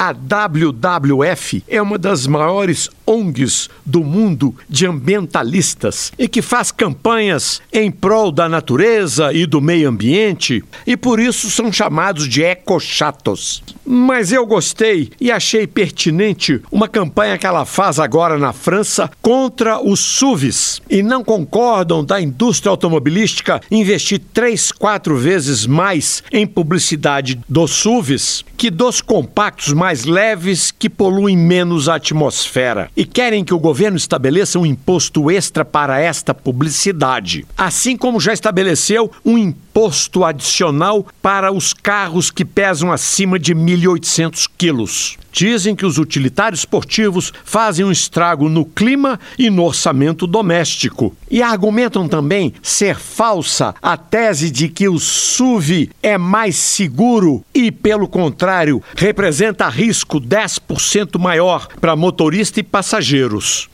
A WWF é uma das maiores ONGs do mundo de ambientalistas e que faz campanhas em prol da natureza e do meio ambiente e por isso são chamados de ecochatos. Mas eu gostei e achei pertinente uma campanha que ela faz agora na França contra os SUVs. E não concordam da indústria automobilística investir três, quatro vezes mais em publicidade dos SUVs que dos compactos mais leves que poluem menos a atmosfera. E querem que o governo estabeleça um imposto extra para esta publicidade, assim como já estabeleceu um imposto adicional para os carros que pesam acima de 1.800 quilos. Dizem que os utilitários esportivos fazem um estrago no clima e no orçamento doméstico. E argumentam também ser falsa a tese de que o SUV é mais seguro e, pelo contrário, representa risco 10% maior para motorista e passageiros.